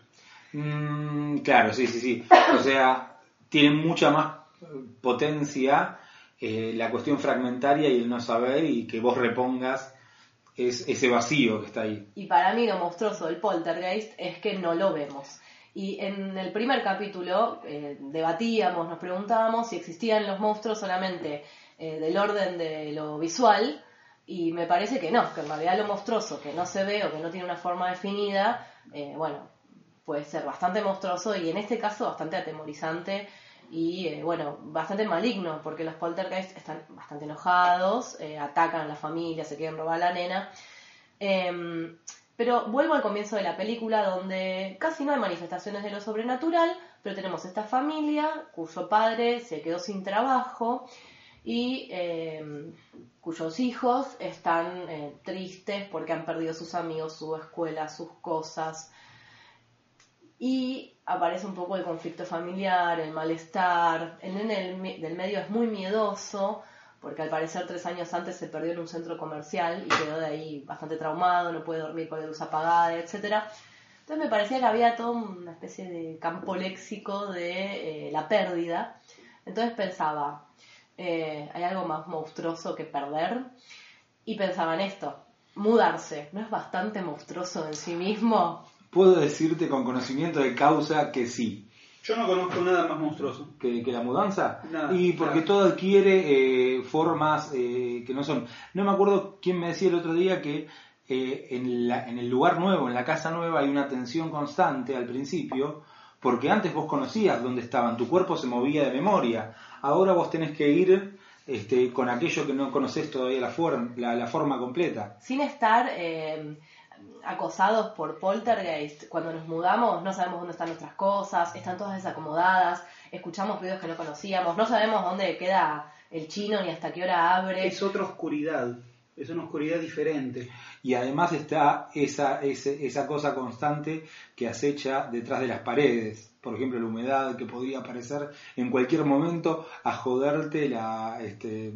Mm, claro, sí, sí, sí. O sea, tiene mucha más eh, potencia eh, la cuestión fragmentaria y el no saber y que vos repongas es, ese vacío que está ahí. Y para mí lo monstruoso del poltergeist es que no lo vemos. Y en el primer capítulo eh, debatíamos, nos preguntábamos si existían los monstruos solamente eh, del orden de lo visual, y me parece que no, que en realidad lo monstruoso que no se ve o que no tiene una forma definida, eh, bueno, puede ser bastante monstruoso y en este caso bastante atemorizante y eh, bueno, bastante maligno, porque los poltergeist están bastante enojados, eh, atacan a la familia, se quieren robar a la nena. Em, pero vuelvo al comienzo de la película donde casi no hay manifestaciones de lo sobrenatural, pero tenemos esta familia cuyo padre se quedó sin trabajo y em, cuyos hijos están eh, tristes porque han perdido sus amigos, su escuela, sus cosas. Y aparece un poco el conflicto familiar, el malestar. El nene del, medio es muy miedoso porque al parecer tres años antes se perdió en un centro comercial y quedó de ahí bastante traumado, no puede dormir con la luz apagada, etcétera. Entonces me parecía que había toda una especie de campo léxico de eh, la pérdida. Entonces pensaba, eh, ¿hay algo más monstruoso que perder? Y pensaba en esto, mudarse, ¿no es bastante monstruoso en sí mismo? Puedo decirte con conocimiento de causa que sí. Yo no conozco nada más monstruoso. que, que la mudanza Nada, y porque todo adquiere eh, formas eh, que no son no me acuerdo quién me decía el otro día que eh, en, la- en el lugar nuevo en la casa nueva hay una tensión constante al principio porque antes vos conocías dónde estaban tu cuerpo se movía de memoria ahora vos tenés que ir este, con aquello que no conoces todavía la, forma la, la forma completa sin estar eh, acosados por poltergeist. Cuando nos mudamos no sabemos dónde están nuestras cosas, están todas desacomodadas, escuchamos ruidos que no conocíamos, no sabemos dónde queda el chino ni hasta qué hora abre. Es otra oscuridad. Es una oscuridad diferente. y además está esa, ese- esa cosa constante que acecha detrás de las paredes. Por ejemplo, la humedad que podría aparecer en cualquier momento a joderte la, este,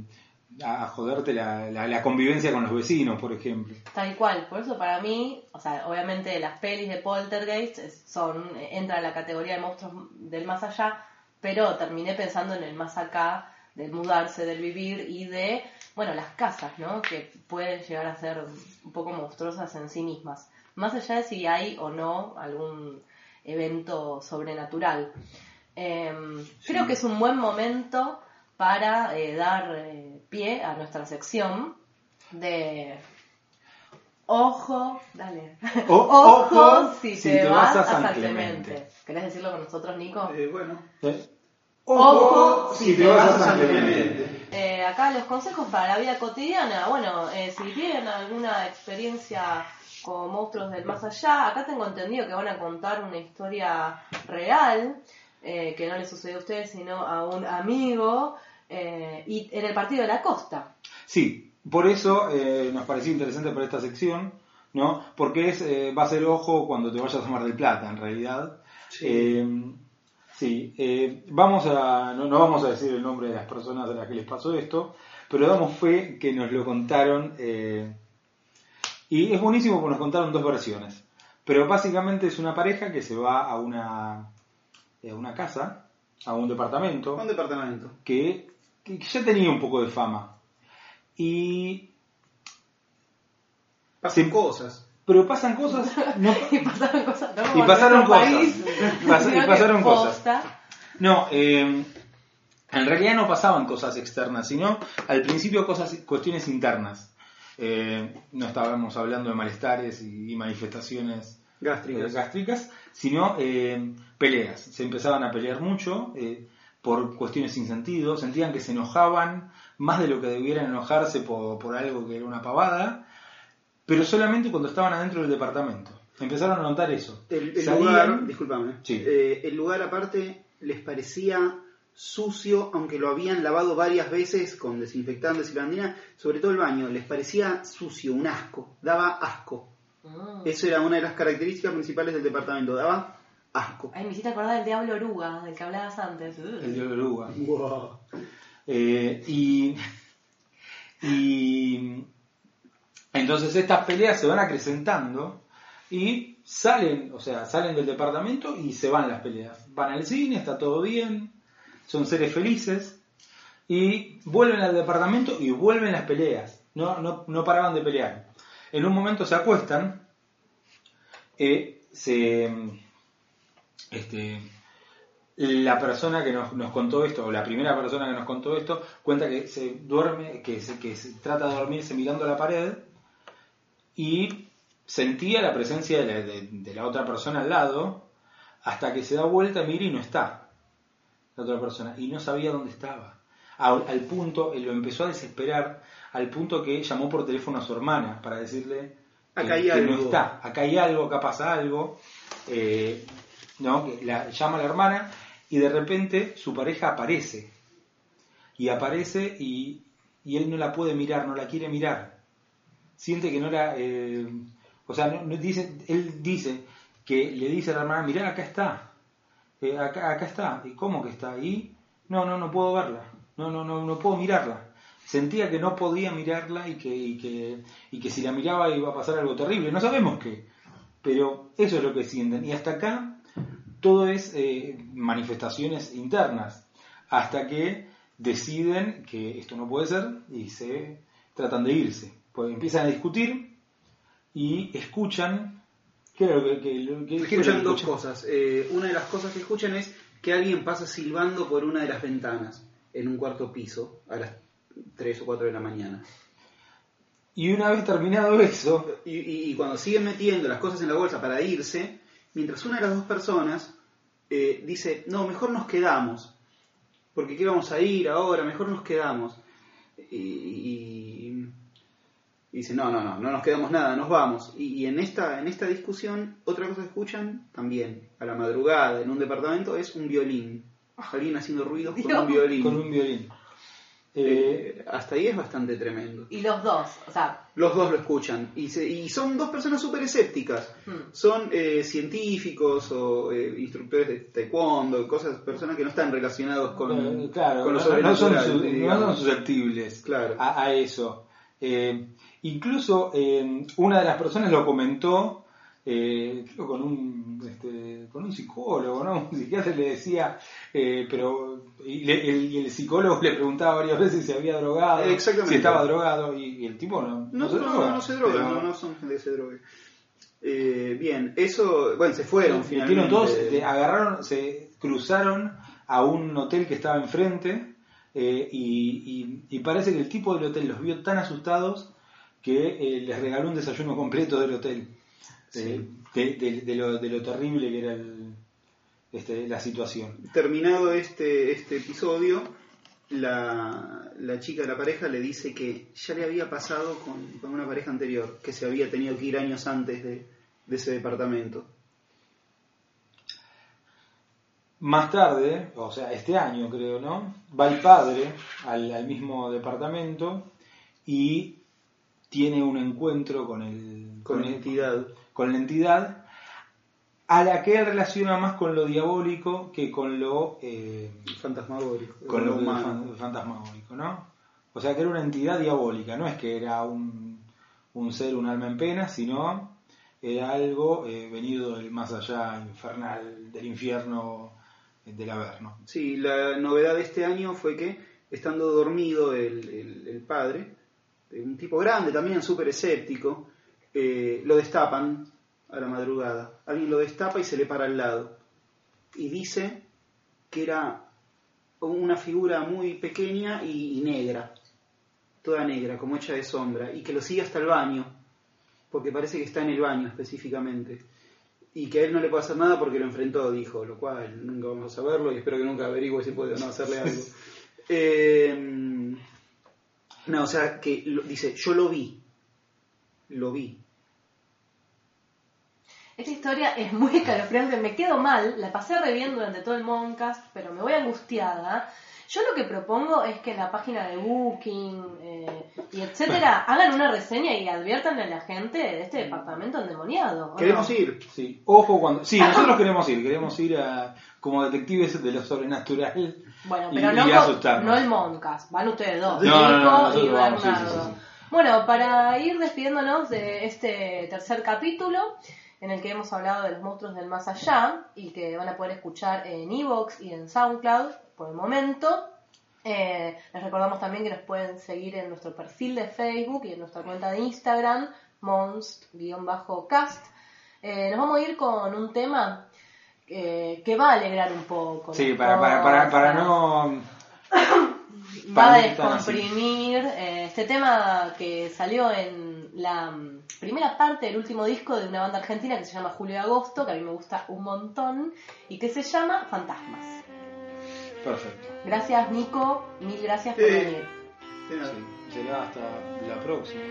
a joderte la, la- convivencia con los vecinos, por ejemplo. Tal cual, por eso para mí, o sea, obviamente las pelis de Poltergeist son, entran en la categoría de monstruos del más allá, pero terminé pensando en el más acá, del mudarse, del vivir y de, bueno, las casas, ¿no? Que pueden llegar a ser un poco monstruosas en sí mismas. Más allá de si hay o no algún evento sobrenatural. Em, Creo que es un buen momento para eh, dar eh, pie a nuestra sección de ojo, dale. O- ojo, si, te, vas, a San Clemente. Clemente. ¿Querés decirlo con nosotros, Nico? Eh, bueno, ¿Eh? Ojo, si te vas a San Clemente. Eh, acá los consejos para la vida cotidiana. Bueno, eh, si tienen alguna experiencia con monstruos del más allá, acá tengo entendido que van a contar una historia real eh, que no le sucedió a ustedes, sino a un amigo eh, y en el partido de la costa. Sí, por eso eh, nos pareció interesante para esta sección, ¿no? Porque es, eh, va a ser ojo cuando te vayas a Mar del Plata, en realidad. Sí. Eh, sí, eh, vamos a, no, no vamos a decir el nombre de las personas a las que les pasó esto, pero damos fe que nos lo contaron. eh, y es buenísimo porque nos contaron dos versiones. Pero básicamente es una pareja que se va a una a una casa, a un departamento, Un departamento. que, que ya tenía un poco de fama. Y, Pasan cosas. Pero pasan cosas, no, y pasaron cosas. ¿no? Y pasaron cosas. país, Pas- y sino que pasaron cosas. posta. no eh, en realidad no pasaban cosas externas, sino al principio cosas, cuestiones internas. Eh, no estábamos hablando de malestares y, y manifestaciones eh, Gástricas. gástricas, sino eh, peleas. Se empezaban a pelear mucho eh, por cuestiones sin sentido, sentían que se enojaban más de lo que debieran enojarse por, por algo que era una pavada, pero solamente cuando estaban adentro del departamento. Empezaron a notar eso. El, el Salían- lugar, discúlpame, Sí. eh, el lugar aparte les parecía sucio, aunque lo habían lavado varias veces con desinfectantes y lavandina, sobre todo el baño, les parecía sucio, un asco, daba asco. Mm. Eso era una de las características principales del departamento, daba asco. Ay, me hiciste acordar del diablo oruga, del que hablabas antes. el de oruga. Wow. Eh, y, y entonces estas peleas se van acrecentando y salen, o sea, salen del departamento y se van las peleas. Van al cine, está todo bien, son seres felices y vuelven al departamento y vuelven las peleas. No, no, no paraban de pelear. En un momento se acuestan, eh, se, este, la persona que nos, nos contó esto, o la primera persona que nos contó esto, cuenta que se duerme, que se, que se trata de dormirse mirando a la pared y sentía la presencia de la, de- de la otra persona al lado hasta que se da vuelta, mira y no está la otra persona y no sabía dónde estaba. Al, al punto, él lo empezó a desesperar, al punto que llamó por teléfono a su hermana para decirle que, Acá hay que no algo. está, acá hay algo, acá pasa algo. Eh, ¿no? la, llama a la hermana y de repente su pareja aparece. Y aparece y, y él no la puede mirar, no la quiere mirar. Siente que no la... eh, o sea, no dice, él dice que le dice a la hermana, mirá, acá está. Eh, acá, acá está. ¿Y cómo que está? Y no, no, no puedo verla. No, no, no, no puedo mirarla. Sentía que no podía mirarla y que, y que, y que si la miraba iba a pasar algo terrible. No sabemos qué. Pero eso es lo que sienten. Y hasta acá todo es eh, manifestaciones internas. Hasta que deciden que esto no puede ser y se tratan de irse. Pues empiezan a discutir y escuchan. ¿Qué era lo que, lo Escuchan dos cosas. Eh, una de las cosas que escuchan es que alguien pasa silbando por una de las ventanas en un cuarto piso a las 3 o 4 de la mañana. Y una vez terminado eso, Y, y- y cuando siguen metiendo las cosas en la bolsa para irse, mientras una de las dos personas eh, dice, no, mejor nos quedamos, porque ¿qué vamos a ir ahora? Mejor nos quedamos. Y, y- y dice, no, no, no, no nos quedamos nada, nos vamos. Y, y en, esta, en esta discusión, otra cosa que escuchan también, a la madrugada, en un departamento, es un violín. Alguien haciendo ruidos con un violín. con un violín. Eh, Eh, hasta ahí es bastante tremendo. Y los dos, o sea, Los dos lo escuchan. Y, se- y son dos personas súper escépticas. hmm, Son eh, científicos o eh, instructores de taekwondo, cosas, personas que no están relacionados con, eh, claro, con lo no, no son, sobrenatural, su- no digamos. son susceptibles Claro. a, a eso. Eh, incluso eh, una de las personas lo comentó eh, creo con un este, con un psicólogo, ¿no? Un psiquiatra le decía, eh, pero y, le- el, y el psicólogo le preguntaba varias veces si había drogado, si estaba drogado y, y el tipo no, No, se no, droga. no, no se drogan, pero- no, no son gente que se drogue. Eh, bien, eso, bueno, se fueron finalmente. todos, este, agarraron, se cruzaron a un hotel que estaba enfrente eh, y, y- y parece que el tipo del hotel los vio tan asustados que eh, les regaló un desayuno completo del hotel. Eh, de, de- de lo, de lo terrible que era el- este, la situación. Terminado este, este episodio, la, la chica de la pareja le dice que ya le había pasado con, con una pareja anterior, que se había tenido que ir años antes de, de ese departamento. Más tarde, o sea, este año creo, ¿no? Va el padre al, al mismo departamento y tiene un encuentro con el Con la el- entidad. con la entidad a la que él relaciona más con lo diabólico que con lo eh, Fantasmagórico. con lo humano. fantasmagórico, ¿no? O sea que era una entidad diabólica, no es que era un, un ser, un alma en pena, sino era algo eh, venido del más allá infernal, del infierno del haber, ¿no? Sí, la novedad de este año fue que, estando dormido el, el- el padre, eh, un tipo grande también, súper escéptico, eh, lo destapan a la madrugada. Alguien lo destapa y se le para al lado. Y dice que era una figura muy pequeña y, y negra, toda negra, como hecha de sombra, y que lo sigue hasta el baño, porque parece que está en el baño específicamente y que a él no le puede hacer nada porque lo enfrentó, dijo, lo cual nunca vamos a saberlo y espero que nunca averigüe si puede o no hacerle algo. Eh, no, o sea, que lo- dice, yo lo vi, lo vi. Esta historia es muy escalofriante, me quedo mal, la pasé re bien durante todo el Moncast, pero me voy angustiada. Yo lo que propongo es que en la página de Booking eh, y etcétera hagan una reseña y adviertan a la gente de este departamento endemoniado. ¿o Queremos no? ir. Sí, ojo cuando... Sí, nosotros queremos ir, queremos ir a, como detectives de lo sobrenatural. Bueno, pero y no, asustarnos. no el Moncast, van ustedes dos, No, y vamos, Bernardo. sí, sí, sí. Bueno, para ir despidiéndonos de este tercer capítulo, en el que hemos hablado de los monstruos del más allá y que van a poder escuchar en Evox y en SoundCloud por el momento. Eh, les recordamos también que nos pueden seguir en nuestro perfil de Facebook y en nuestra cuenta de Instagram, monst-cast. Eh, nos vamos a ir con un tema eh, que va a alegrar un poco. Sí, para, para, para, no... va a descomprimir este tema que salió en la primera parte del último disco de una banda argentina que se llama Julio y Agosto, que a mí me gusta un montón, y que se llama Fantasmas. Perfecto. Gracias Nico, mil gracias por venir. Sí, será hasta la próxima.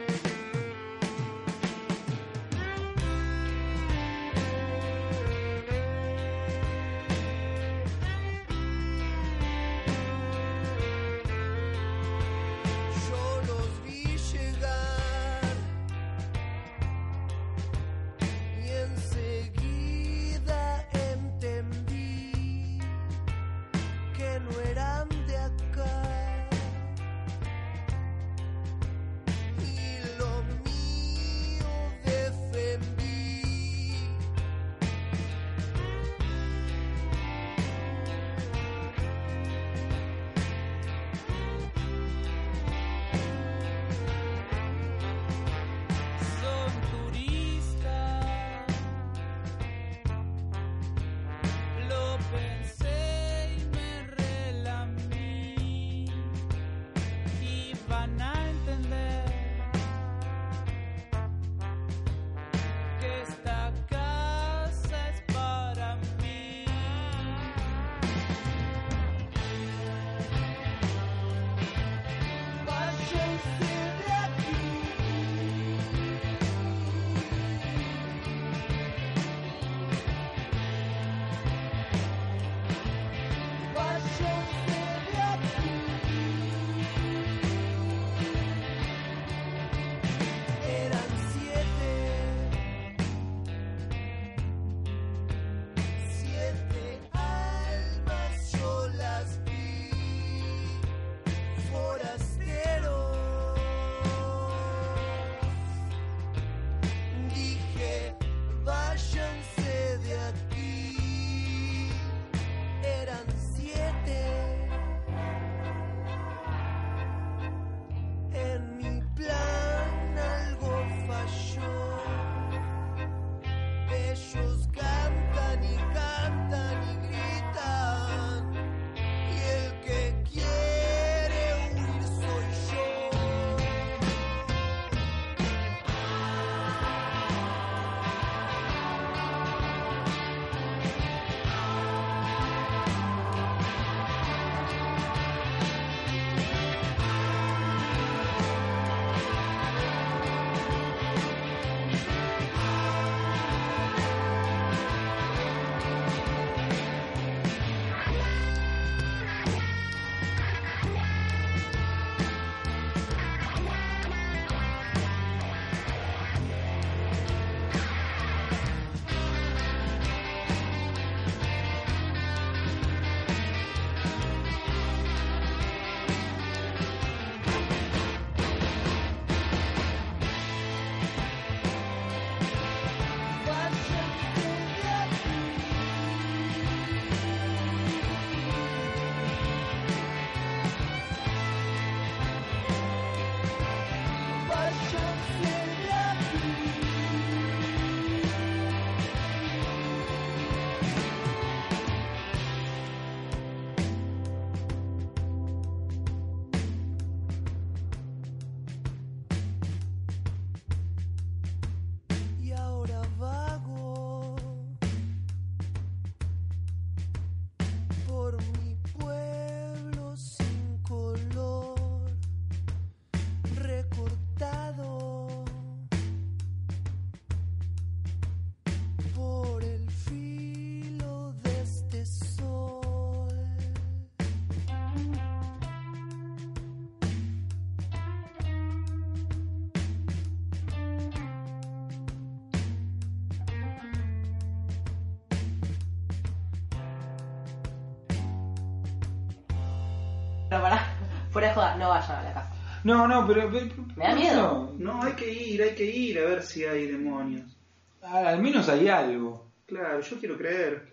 Fuera de joda, no vayan a la casa. No, no, pero... pero- Me da miedo. No, hay que ir, hay que ir a ver si hay demonios. al menos hay algo. Claro, yo quiero creer.